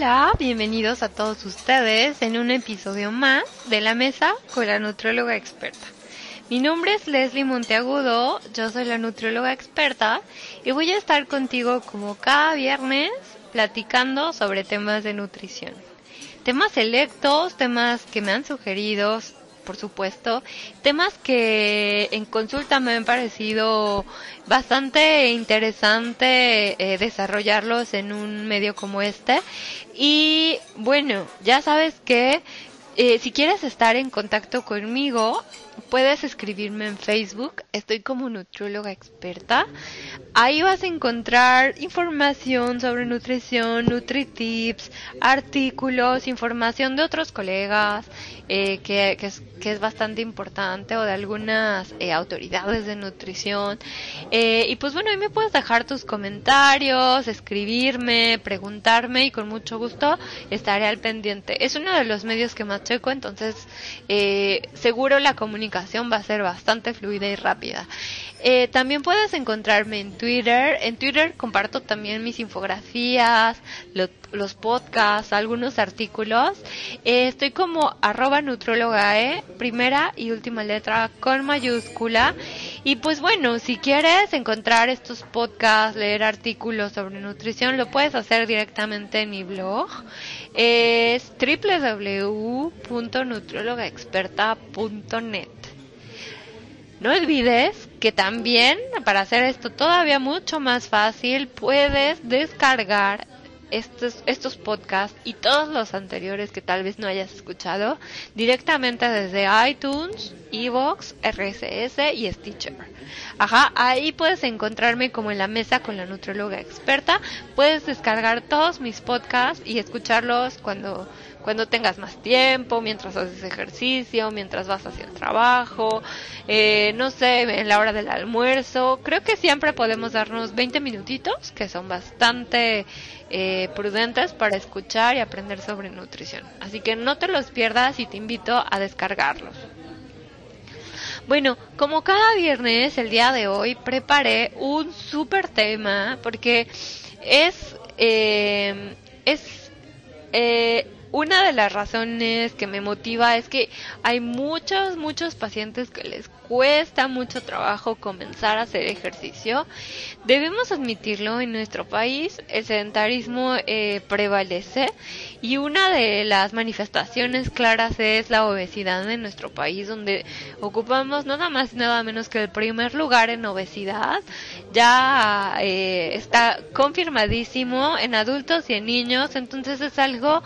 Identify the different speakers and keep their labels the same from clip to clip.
Speaker 1: Hola, bienvenidos a todos ustedes en un episodio más de la mesa con la nutrióloga experta. Mi nombre es Leslie Monteagudo, yo soy la nutrióloga experta y voy a estar contigo como cada viernes platicando sobre temas de nutrición. Temas selectos, temas que me han sugerido, por supuesto, temas que en consulta me han parecido bastante interesante eh, desarrollarlos en un medio como este. Y bueno, ya sabes que eh, si quieres estar en contacto conmigo, puedes escribirme en Facebook. Estoy como nutrióloga experta. Ahí vas a encontrar información sobre nutrición, NutriTips, artículos, información de otros colegas, eh, que, es, bastante importante, o de algunas eh, autoridades de nutrición. Y pues bueno, ahí me puedes dejar tus comentarios, escribirme, preguntarme y con mucho gusto estaré al pendiente. Es uno de los medios que más entonces eh, seguro la comunicación va a ser bastante fluida y rápida. Eh, también puedes encontrarme en Twitter. En Twitter comparto también mis infografías, lo, los podcasts, algunos artículos. Eh, estoy como arroba nutrologae, primera y última letra con mayúscula. Y pues bueno, si quieres encontrar estos podcasts, leer artículos sobre nutrición, lo puedes hacer directamente en mi blog. Es www.nutriologaexperta.net. No olvides que también, para hacer esto todavía mucho más fácil, puedes descargar estos, estos podcasts y todos los anteriores que tal vez no hayas escuchado directamente desde iTunes, Evox, RSS y Stitcher. Ajá, ahí puedes encontrarme como en la mesa con la nutrióloga experta. Puedes descargar todos mis podcasts y escucharlos cuando cuando tengas más tiempo, mientras haces ejercicio, mientras vas hacia el trabajo, eh, no sé, en la hora del almuerzo. Creo que siempre podemos darnos 20 minutitos, que son bastante eh, prudentes para escuchar y aprender sobre nutrición. Así que no te los pierdas y te invito a descargarlos. Bueno, como cada viernes, el día de hoy preparé un súper tema porque es, eh, es, eh, una de las razones que me motiva es que hay muchos, muchos pacientes que les cuesta mucho trabajo comenzar a hacer ejercicio. Debemos admitirlo, en nuestro país el sedentarismo eh, prevalece y una de las manifestaciones claras es la obesidad en nuestro país, donde ocupamos nada más y nada menos que el primer lugar en obesidad. Ya eh, está confirmadísimo en adultos y en niños, entonces es algo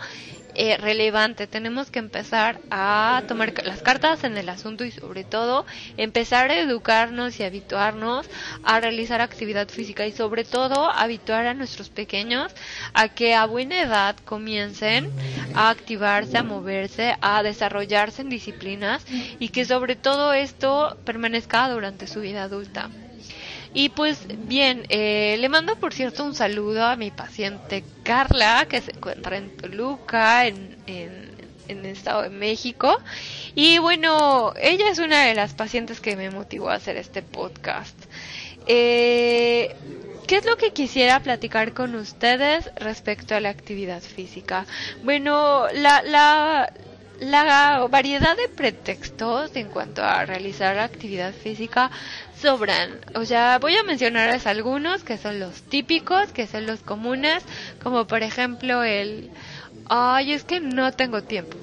Speaker 1: eh, relevante. Tenemos que empezar a tomar las cartas en el asunto y sobre todo empezar a educarnos y habituarnos a realizar actividad física y sobre todo habituar a nuestros pequeños a que a buena edad comiencen a activarse, a moverse, a desarrollarse en disciplinas y que sobre todo esto permanezca durante su vida adulta. Y pues bien, eh, le mando por cierto un saludo a mi paciente Carla, que se encuentra en Toluca, en, en, el Estado de México. Y bueno, ella es una de las pacientes que me motivó a hacer este podcast. Eh, ¿Qué es lo que quisiera platicar con ustedes respecto a la actividad física? Bueno, la, la, la variedad de pretextos en cuanto a realizar actividad física sobran. O sea, voy a mencionarles algunos que son los típicos, que son los comunes, como por ejemplo el, ay, es que no tengo tiempo.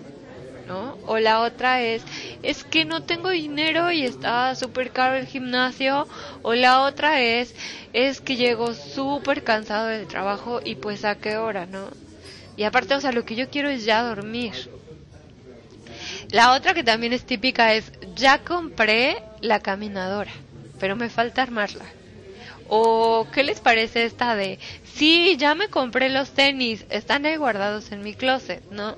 Speaker 1: ¿no? O la otra es, es que no tengo dinero y está súper caro el gimnasio. O la otra es, es que llego súper cansado del trabajo y pues a qué hora, ¿no? Y aparte, o sea, lo que yo quiero es ya dormir. La otra que también es típica es, ya compré la caminadora pero me falta armarla. O, ¿qué les parece esta de, sí, ya me compré los tenis, están ahí guardados en mi closet, ¿no?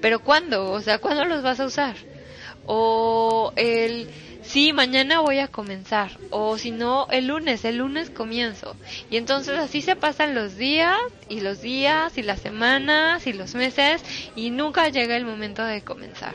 Speaker 1: Pero ¿cuándo? O sea, ¿cuándo los vas a usar? O el, sí, mañana voy a comenzar. O si no, el lunes, el lunes comienzo. Y entonces así se pasan los días y los días y las semanas y los meses y nunca llega el momento de comenzar.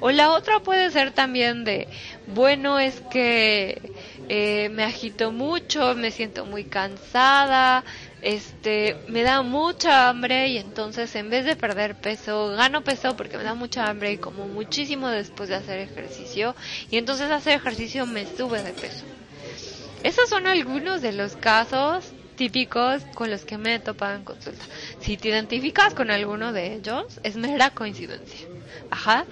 Speaker 1: O la otra puede ser también de, bueno, es que eh, me agito mucho, me siento muy cansada, este, me da mucha hambre y entonces en vez de perder peso, gano peso porque me da mucha hambre y como muchísimo después de hacer ejercicio y entonces hacer ejercicio me sube de peso. Esos son algunos de los casos típicos con los que me he topado en consulta. Si te identificas con alguno de ellos, es mera coincidencia. Ajá.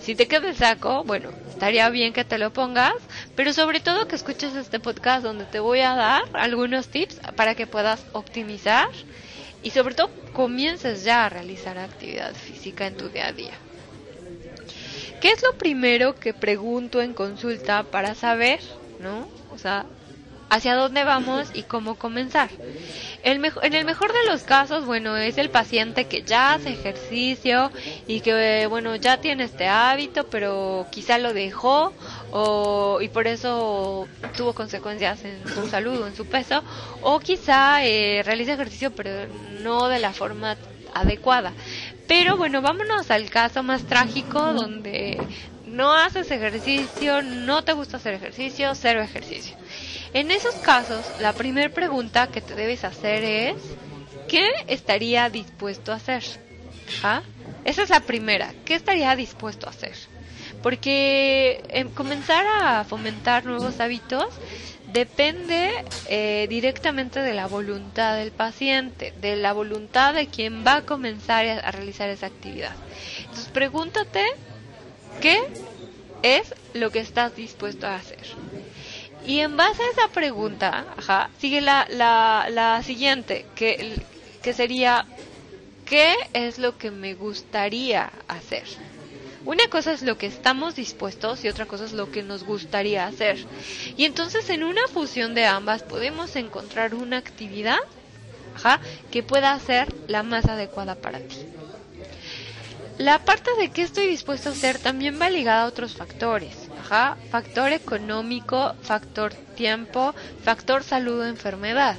Speaker 1: Si te queda el saco, bueno, estaría bien que te lo pongas, pero sobre todo que escuches este podcast donde te voy a dar algunos tips para que puedas optimizar y sobre todo comiences ya a realizar actividad física en tu día a día. ¿Qué es lo primero que pregunto en consulta para saber, no? O sea, hacia dónde vamos y cómo comenzar. El en el mejor de los casos, bueno, es el paciente que ya hace ejercicio y que, bueno, ya tiene este hábito, pero quizá lo dejó o, y por eso tuvo consecuencias en su salud o en su peso, o quizá eh, realiza ejercicio pero no de la forma adecuada. Pero bueno, vámonos al caso más trágico donde no haces ejercicio, no te gusta hacer ejercicio, cero ejercicio. En esos casos, la primera pregunta que te debes hacer es, ¿qué estaría dispuesto a hacer? ¿Ah? Esa es la primera, ¿qué estaría dispuesto a hacer? Porque em, comenzar a fomentar nuevos hábitos depende eh, directamente de la voluntad del paciente, de la voluntad de quien va a comenzar a realizar esa actividad. Entonces pregúntate qué es lo que estás dispuesto a hacer. Y en base a esa pregunta, ajá, sigue la, la, la siguiente, que, que sería, ¿qué es lo que me gustaría hacer? Una cosa es lo que estamos dispuestos y otra cosa es lo que nos gustaría hacer. Y entonces en una fusión de ambas podemos encontrar una actividad ajá, que pueda ser la más adecuada para ti. La parte de qué estoy dispuesto a hacer también va ligada a otros factores factor económico, factor tiempo, factor salud o enfermedad.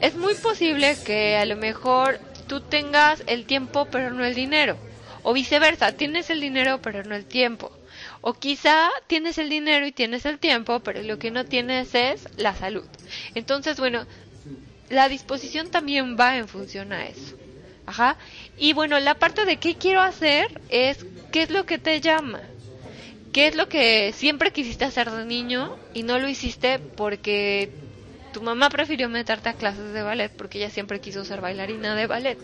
Speaker 1: Es muy posible que a lo mejor tú tengas el tiempo pero no el dinero. O viceversa, tienes el dinero pero no el tiempo. O quizá tienes el dinero y tienes el tiempo, pero lo que no tienes es la salud. Entonces, bueno, la disposición también va en función a eso. Ajá. Y bueno, la parte de qué quiero hacer es qué es lo que te llama. ¿Qué es lo que siempre quisiste hacer de niño y no lo hiciste porque tu mamá prefirió meterte a clases de ballet porque ella siempre quiso ser bailarina de ballet?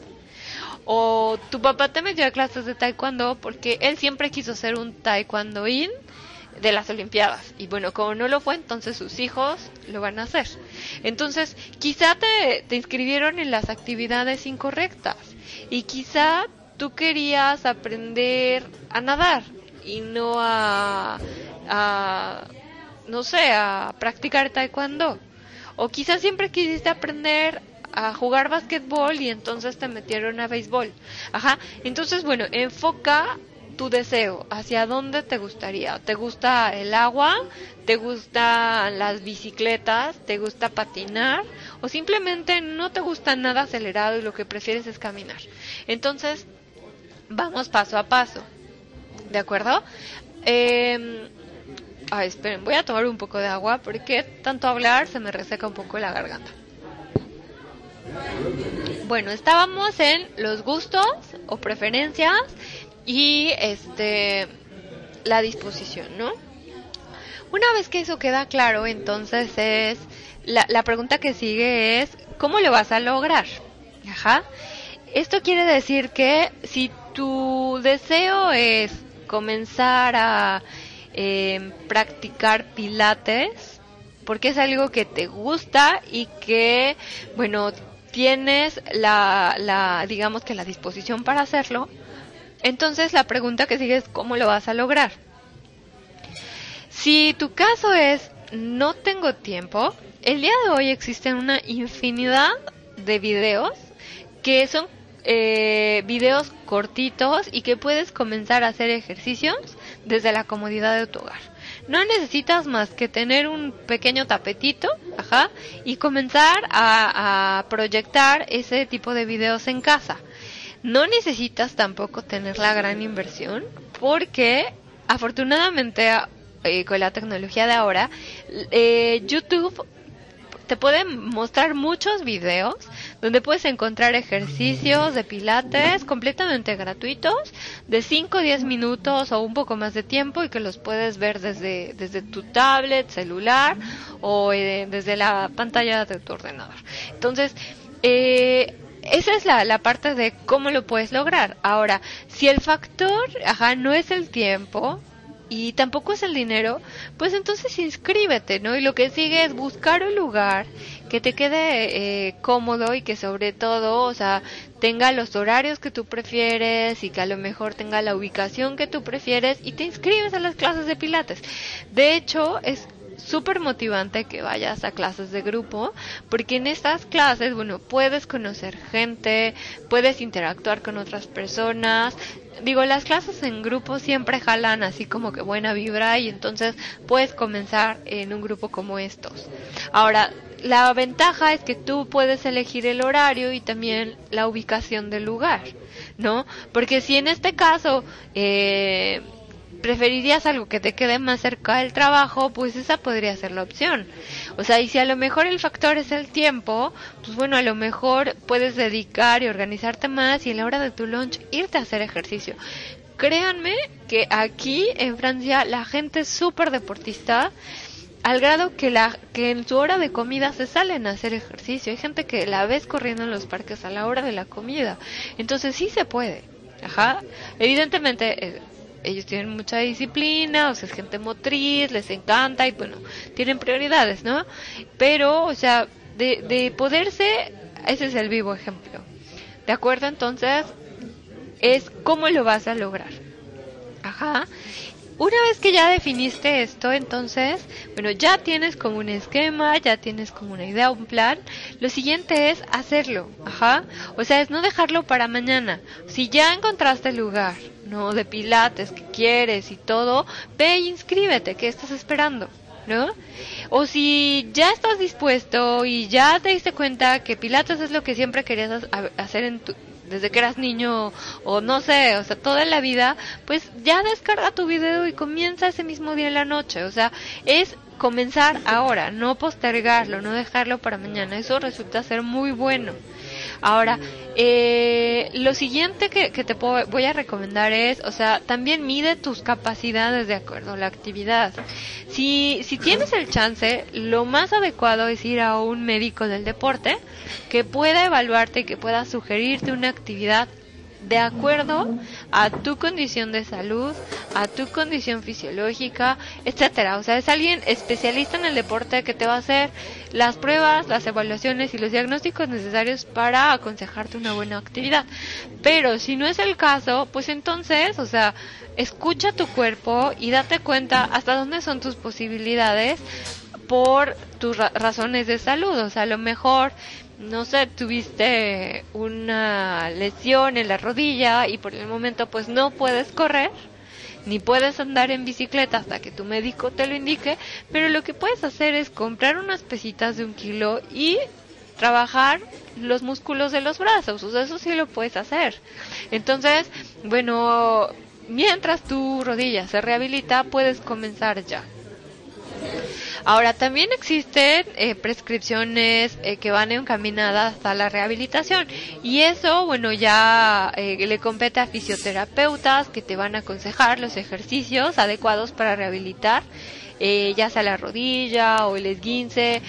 Speaker 1: O tu papá te metió a clases de taekwondo porque él siempre quiso ser un taekwondoín de las Olimpiadas. Y bueno, como no lo fue, entonces sus hijos lo van a hacer. Entonces, quizá te, te inscribieron en las actividades incorrectas. Y quizá tú querías aprender a nadar y no a, no sé, a practicar taekwondo. O quizás siempre quisiste aprender a jugar basquetbol y entonces te metieron a béisbol. Ajá. Entonces, bueno, enfoca tu deseo, hacia dónde te gustaría. ¿Te gusta el agua? ¿Te gustan las bicicletas? ¿Te gusta patinar? ¿O simplemente no te gusta nada acelerado y lo que prefieres es caminar? Entonces, vamos paso a paso. ¿De acuerdo? Eh, ay, esperen, voy a tomar un poco de agua porque tanto hablar se me reseca un poco la garganta. Bueno, estábamos en los gustos o preferencias y este la disposición, ¿no? Una vez que eso queda claro, entonces es la, la pregunta que sigue es ¿cómo lo vas a lograr? Ajá. Esto quiere decir que si tu deseo es comenzar a eh, practicar pilates porque es algo que te gusta y que, bueno, tienes la, la, digamos que la disposición para hacerlo. Entonces la pregunta que sigue es cómo lo vas a lograr. Si tu caso es no tengo tiempo, el día de hoy existen una infinidad de videos que son eh, videos cortitos y que puedes comenzar a hacer ejercicios desde la comodidad de tu hogar. No necesitas más que tener un pequeño tapetito, ajá, y comenzar a, proyectar ese tipo de videos en casa. No necesitas tampoco tener la gran inversión porque afortunadamente eh, con la tecnología de ahora, eh, YouTube te pueden mostrar muchos videos donde puedes encontrar ejercicios de pilates completamente gratuitos de 5 o 10 minutos o un poco más de tiempo y que los puedes ver desde, desde tu tablet, celular o eh, desde la pantalla de tu ordenador. Entonces, eh, esa es la, la, parte de cómo lo puedes lograr. Ahora, si el factor, ajá, no es el tiempo, y tampoco es el dinero, pues entonces inscríbete, ¿no? Y lo que sigue es buscar un lugar que te quede eh, cómodo y que sobre todo, o sea, tenga los horarios que tú prefieres y que a lo mejor tenga la ubicación que tú prefieres y te inscribes a las clases de pilates. De hecho, es súper motivante que vayas a clases de grupo, porque en estas clases, bueno, puedes conocer gente, puedes interactuar con otras personas, digo, las clases en grupo siempre jalan así como que buena vibra y entonces puedes comenzar en un grupo como estos. Ahora, la ventaja es que tú puedes elegir el horario y también la ubicación del lugar, ¿no? Porque si en este caso eh, preferirías algo que te quede más cerca del trabajo, pues esa podría ser la opción. O sea, y si a lo mejor el factor es el tiempo, pues bueno, a lo mejor puedes dedicar y organizarte más y en la hora de tu lunch irte a hacer ejercicio. Créanme que aquí en Francia la gente es súper deportista al grado que la que en su hora de comida se salen a hacer ejercicio. Hay gente que la ves corriendo en los parques a la hora de la comida. Entonces sí se puede. Ajá. Evidentemente eh, ellos tienen mucha disciplina, o sea, es gente motriz, les encanta y bueno, tienen prioridades, ¿no? Pero, o sea, de, de poderse, ese es el vivo ejemplo. ¿De acuerdo? Entonces, es cómo lo vas a lograr. Ajá. Una vez que ya definiste esto, entonces, bueno, ya tienes como un esquema, ya tienes como una idea, un plan. Lo siguiente es hacerlo, ajá. O sea, es no dejarlo para mañana. Si ya encontraste el lugar, ¿no? De pilates que quieres y todo, ve e inscríbete, ¿qué estás esperando? ¿no? O si ya estás dispuesto y ya te diste cuenta que Pilates es lo que siempre querías hacer en tu, desde que eras niño o no sé, o sea, toda la vida, pues ya descarga tu video y comienza ese mismo día en la noche, o sea, es comenzar ahora, no postergarlo, no dejarlo para mañana, eso resulta ser muy bueno. Ahora, eh, lo siguiente que, te voy a recomendar es, o sea, también mide tus capacidades de acuerdo a la actividad. Si, si tienes el chance, lo más adecuado es ir a un médico del deporte que pueda evaluarte y que pueda sugerirte una actividad de acuerdo a tu condición de salud, a tu condición fisiológica, etcétera. O sea, es alguien especialista en el deporte que te va a hacer las pruebas, las evaluaciones y los diagnósticos necesarios para aconsejarte una buena actividad. Pero si no es el caso, pues entonces, o sea, escucha tu cuerpo y date cuenta hasta dónde son tus posibilidades por tus razones de salud. O sea, a lo mejor no sé, tuviste una lesión en la rodilla y por el momento pues no puedes correr, ni puedes andar en bicicleta hasta que tu médico te lo indique, pero lo que puedes hacer es comprar unas pesitas de un kilo y trabajar los músculos de los brazos, o sea, eso sí lo puedes hacer. Entonces, bueno, mientras tu rodilla se rehabilita, puedes comenzar ya. Ahora, también existen eh, prescripciones eh, que van encaminadas a la rehabilitación y eso, bueno, ya eh, le compete a fisioterapeutas que te van a aconsejar los ejercicios adecuados para rehabilitar. ya sea la rodilla o el esguince,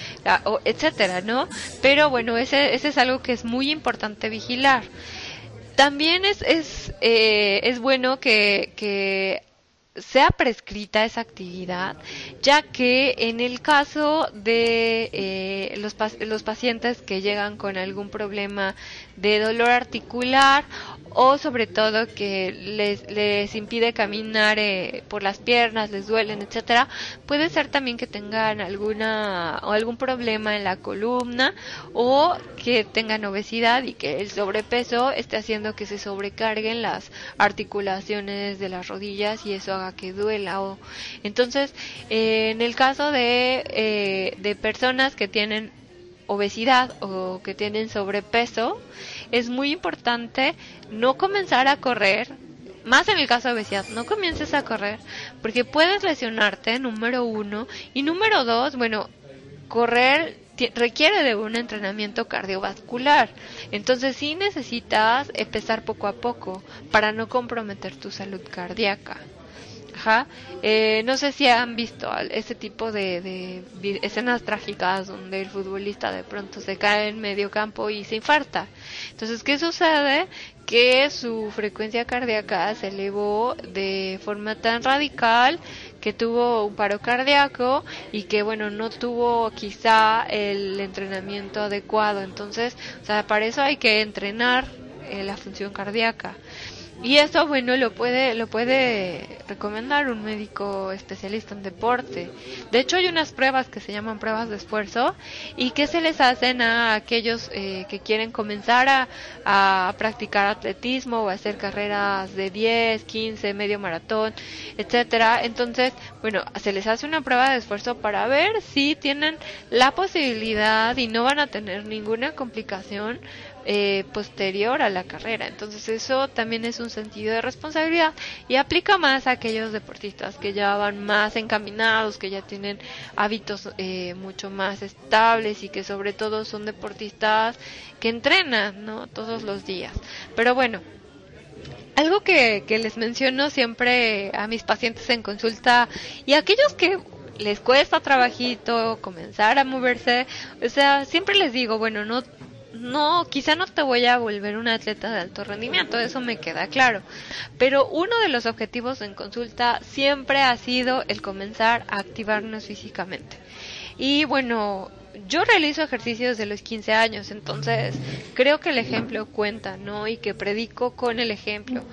Speaker 1: etcétera, ¿no? Pero bueno, ese, es algo que es muy importante vigilar. También es, es, es bueno que sea prescrita esa actividad, ya que en el caso de eh, los, los pacientes que llegan con algún problema de dolor articular o sobre todo que les, les impide caminar eh, por las piernas, les duelen, etcétera, puede ser también que tengan alguna o algún problema en la columna o que tengan obesidad y que el sobrepeso esté haciendo que se sobrecarguen las articulaciones de las rodillas y eso haga que duela o entonces eh, en el caso de, eh, de personas que tienen obesidad o que tienen sobrepeso, es muy importante no comenzar a correr, más en el caso de obesidad, no comiences a correr, porque puedes lesionarte, número uno, y número dos, bueno, correr requiere de un entrenamiento cardiovascular. Entonces sí necesitas empezar poco a poco para no comprometer tu salud cardíaca. Eh, no sé si han visto ese tipo de, escenas trágicas donde el futbolista de pronto se cae en medio campo y se infarta. Entonces, ¿qué sucede? Que su frecuencia cardíaca se elevó de forma tan radical que tuvo un paro cardíaco y que bueno no tuvo quizá el entrenamiento adecuado entonces o sea para eso hay que entrenar eh, la función cardíaca y eso, bueno, lo puede, lo puede recomendar un médico especialista en deporte. De hecho, hay unas pruebas que se llaman pruebas de esfuerzo y que se les hacen a aquellos eh, que quieren comenzar a, a, practicar atletismo o hacer carreras de 10, 15, medio maratón, etcétera. Entonces, bueno, se les hace una prueba de esfuerzo para ver si tienen la posibilidad y no van a tener ninguna complicación eh, posterior a la carrera. Entonces eso también es un sentido de responsabilidad y aplica más a aquellos deportistas que ya van más encaminados, que ya tienen hábitos eh, mucho más estables y que sobre todo son deportistas que entrenan, ¿no? Todos los días. Pero bueno, algo que, que les menciono siempre a mis pacientes en consulta y a aquellos que les cuesta trabajito comenzar a moverse, o sea, siempre les digo, bueno, no no, quizá no te voy a volver un atleta de alto rendimiento, eso me queda claro. Pero uno de los objetivos en consulta siempre ha sido el comenzar a activarnos físicamente. Y bueno, yo realizo ejercicios de los 15 años, entonces creo que el ejemplo cuenta, ¿no? Y que predico con el ejemplo.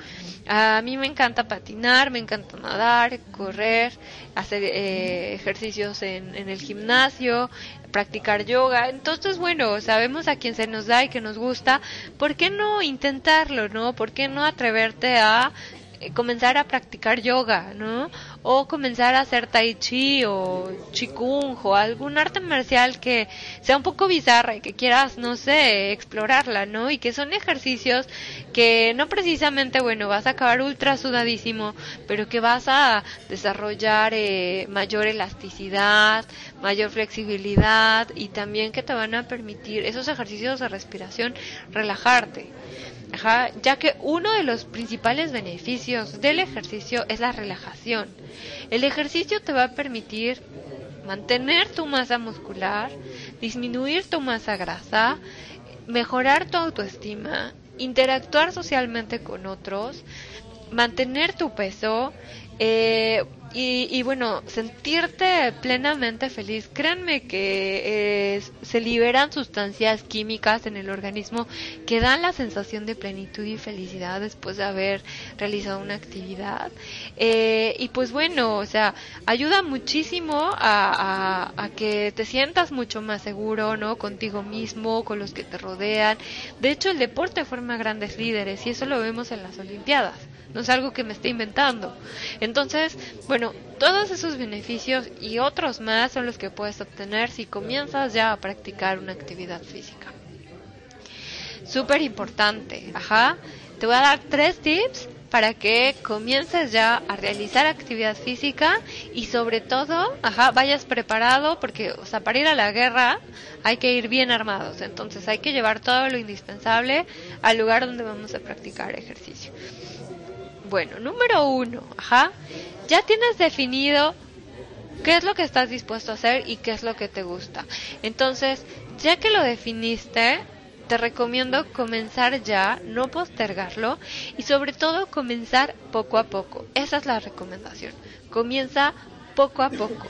Speaker 1: A mí me encanta patinar, me encanta nadar, correr, hacer eh, ejercicios en, en el gimnasio, practicar yoga. Entonces, bueno, sabemos a quién se nos da y que nos gusta. ¿Por qué no intentarlo, no? ¿Por qué no atreverte a eh, comenzar a practicar yoga, ¿no? O comenzar a hacer tai chi o chikung o algún arte marcial que sea un poco bizarra y que quieras, no sé, explorarla, ¿no? Y que son ejercicios que no precisamente, bueno, vas a acabar ultra sudadísimo, pero que vas a desarrollar eh, mayor elasticidad, mayor flexibilidad y también que te van a permitir esos ejercicios de respiración relajarte ya que uno de los principales beneficios del ejercicio es la relajación. El ejercicio te va a permitir mantener tu masa muscular, disminuir tu masa grasa, mejorar tu autoestima, interactuar socialmente con otros, mantener tu peso, eh, y, bueno, sentirte plenamente feliz. Créanme que eh, se liberan sustancias químicas en el organismo que dan la sensación de plenitud y felicidad después de haber realizado una actividad. Eh, y pues bueno, o sea, ayuda muchísimo a, a, a, que te sientas mucho más seguro, ¿no? Contigo mismo, con los que te rodean. De hecho, el deporte forma grandes líderes y eso lo vemos en las Olimpiadas no es algo que me esté inventando. Entonces, bueno, todos esos beneficios y otros más son los que puedes obtener si comienzas ya a practicar una actividad física. Súper importante, ajá. Te voy a dar tres tips para que comiences ya a realizar actividad física y sobre todo, ajá, vayas preparado porque, o sea, para ir a la guerra hay que ir bien armados, entonces hay que llevar todo lo indispensable al lugar donde vamos a practicar ejercicio. Bueno, número uno, ajá, ya tienes definido qué es lo que estás dispuesto a hacer y qué es lo que te gusta. Entonces, ya que lo definiste, te recomiendo comenzar ya, no postergarlo y sobre todo comenzar poco a poco. Esa es la recomendación. Comienza poco a poco.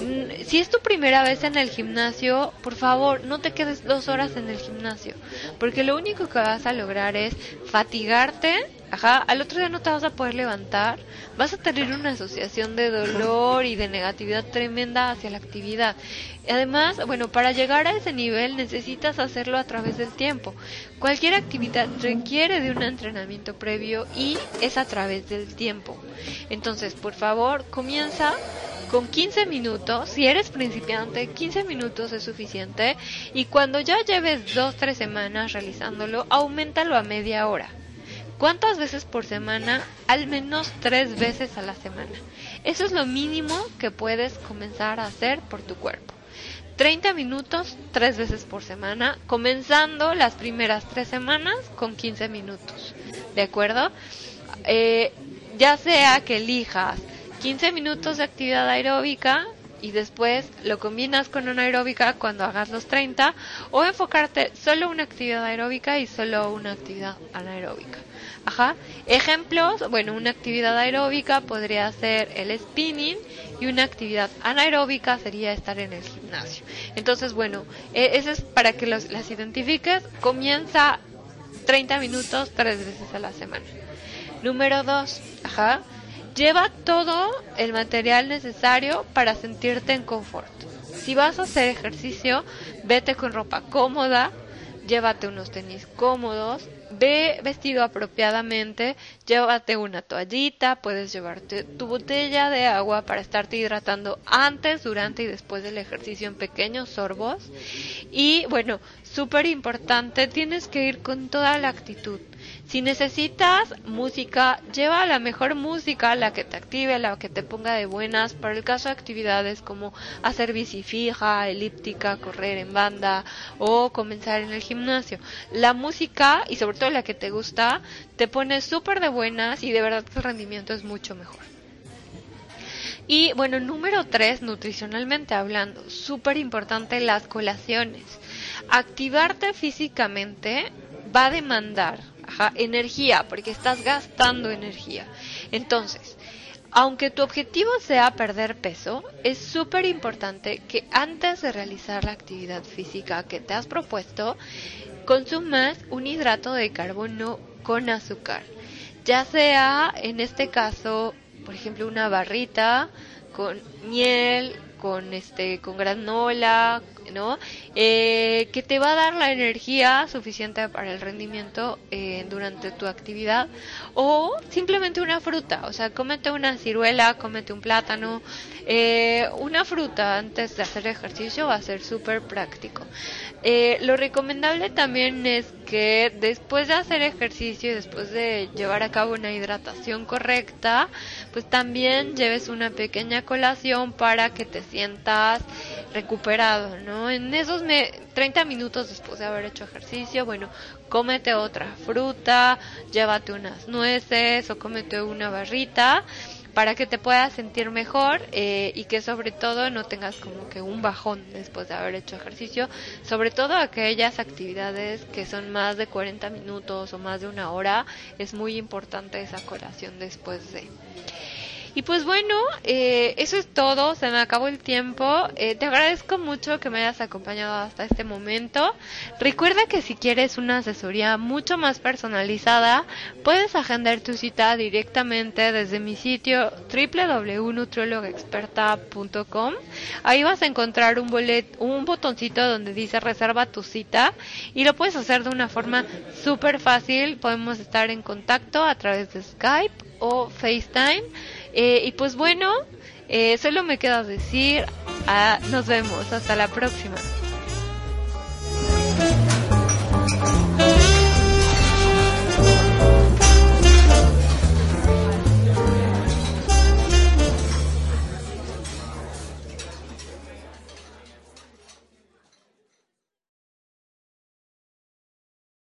Speaker 1: Mm, si es tu primera vez en el gimnasio, por favor, no te quedes dos horas en el gimnasio, porque lo único que vas a lograr es fatigarte, ajá, al otro día no te vas a poder levantar, vas a tener una asociación de dolor y de negatividad tremenda hacia la actividad. Además, bueno, para llegar a ese nivel necesitas hacerlo a través del tiempo. Cualquier actividad requiere de un entrenamiento previo y es a través del tiempo. Entonces, por favor, comienza con 15 minutos, si eres principiante, 15 minutos es suficiente y cuando ya lleves 2-3 semanas realizándolo, aumentalo a media hora. ¿Cuántas veces por semana? Al menos 3 veces a la semana. Eso es lo mínimo que puedes comenzar a hacer por tu cuerpo. 30 minutos tres veces por semana, comenzando las primeras tres semanas con 15 minutos. ¿De acuerdo? Eh, ya sea que elijas 15 minutos de actividad aeróbica y después lo combinas con una aeróbica cuando hagas los 30 o enfocarte solo una actividad aeróbica y solo una actividad anaeróbica. Ajá. Ejemplos, bueno, una actividad aeróbica podría ser el spinning y una actividad anaeróbica sería estar en el gimnasio. Entonces, bueno, e, eso es para que las identifiques. Comienza 30 minutos tres veces a la semana. Número 2, ajá. Lleva todo el material necesario para sentirte en confort. Si vas a hacer ejercicio, vete con ropa cómoda, llévate unos tenis cómodos, ve vestido apropiadamente, llévate una toallita, puedes llevarte tu botella de agua para estarte hidratando antes, durante y después del ejercicio en pequeños sorbos. Y bueno, súper importante, tienes que ir con toda la actitud. Si necesitas música, lleva la mejor música, la que te active, la que te ponga de buenas. Para el caso de actividades como hacer bici fija, elíptica, correr en banda o comenzar en el gimnasio. La música, y sobre todo la que te gusta, te pone súper de buenas y de verdad tu rendimiento es mucho mejor. Y bueno, número tres, nutricionalmente hablando, súper importante las colaciones. Activarte físicamente va a demandar energía, porque estás gastando energía. Entonces, aunque tu objetivo sea perder peso, es súper importante que antes de realizar la actividad física que te has propuesto, consumas un hidrato de carbono con azúcar. Ya sea, en este caso, por ejemplo, una barrita con miel, con este con granola, ¿no? Eh, que te va a dar la energía suficiente para el rendimiento eh, durante tu actividad o simplemente una fruta, o sea, cómete una ciruela, cómete un plátano, eh, una fruta antes de hacer ejercicio va a ser súper práctico. lo recomendable también es que después de hacer ejercicio y después de llevar a cabo una hidratación correcta, pues también lleves una pequeña colación para que te sientas recuperado, ¿no? En esos 30 minutos después de haber hecho ejercicio, bueno, cómete otra fruta, llévate unas nueces o cómete una barrita para que te puedas sentir mejor eh, y que sobre todo no tengas como que un bajón después de haber hecho ejercicio, sobre todo aquellas actividades que son más de 40 minutos o más de una hora, es muy importante esa colación después de. Y pues bueno, eh, eso es todo, se me acabó el tiempo. Eh, te agradezco mucho que me hayas acompañado hasta este momento. Recuerda que si quieres una asesoría mucho más personalizada, puedes agendar tu cita directamente desde mi sitio www.nutriologexperta.com. Ahí vas a encontrar un bolet, un botoncito donde dice reserva tu cita y lo puedes hacer de una forma súper fácil. Podemos estar en contacto a través de Skype o FaceTime eh, y pues bueno, eh, solo me queda decir, ah, nos vemos, hasta la próxima.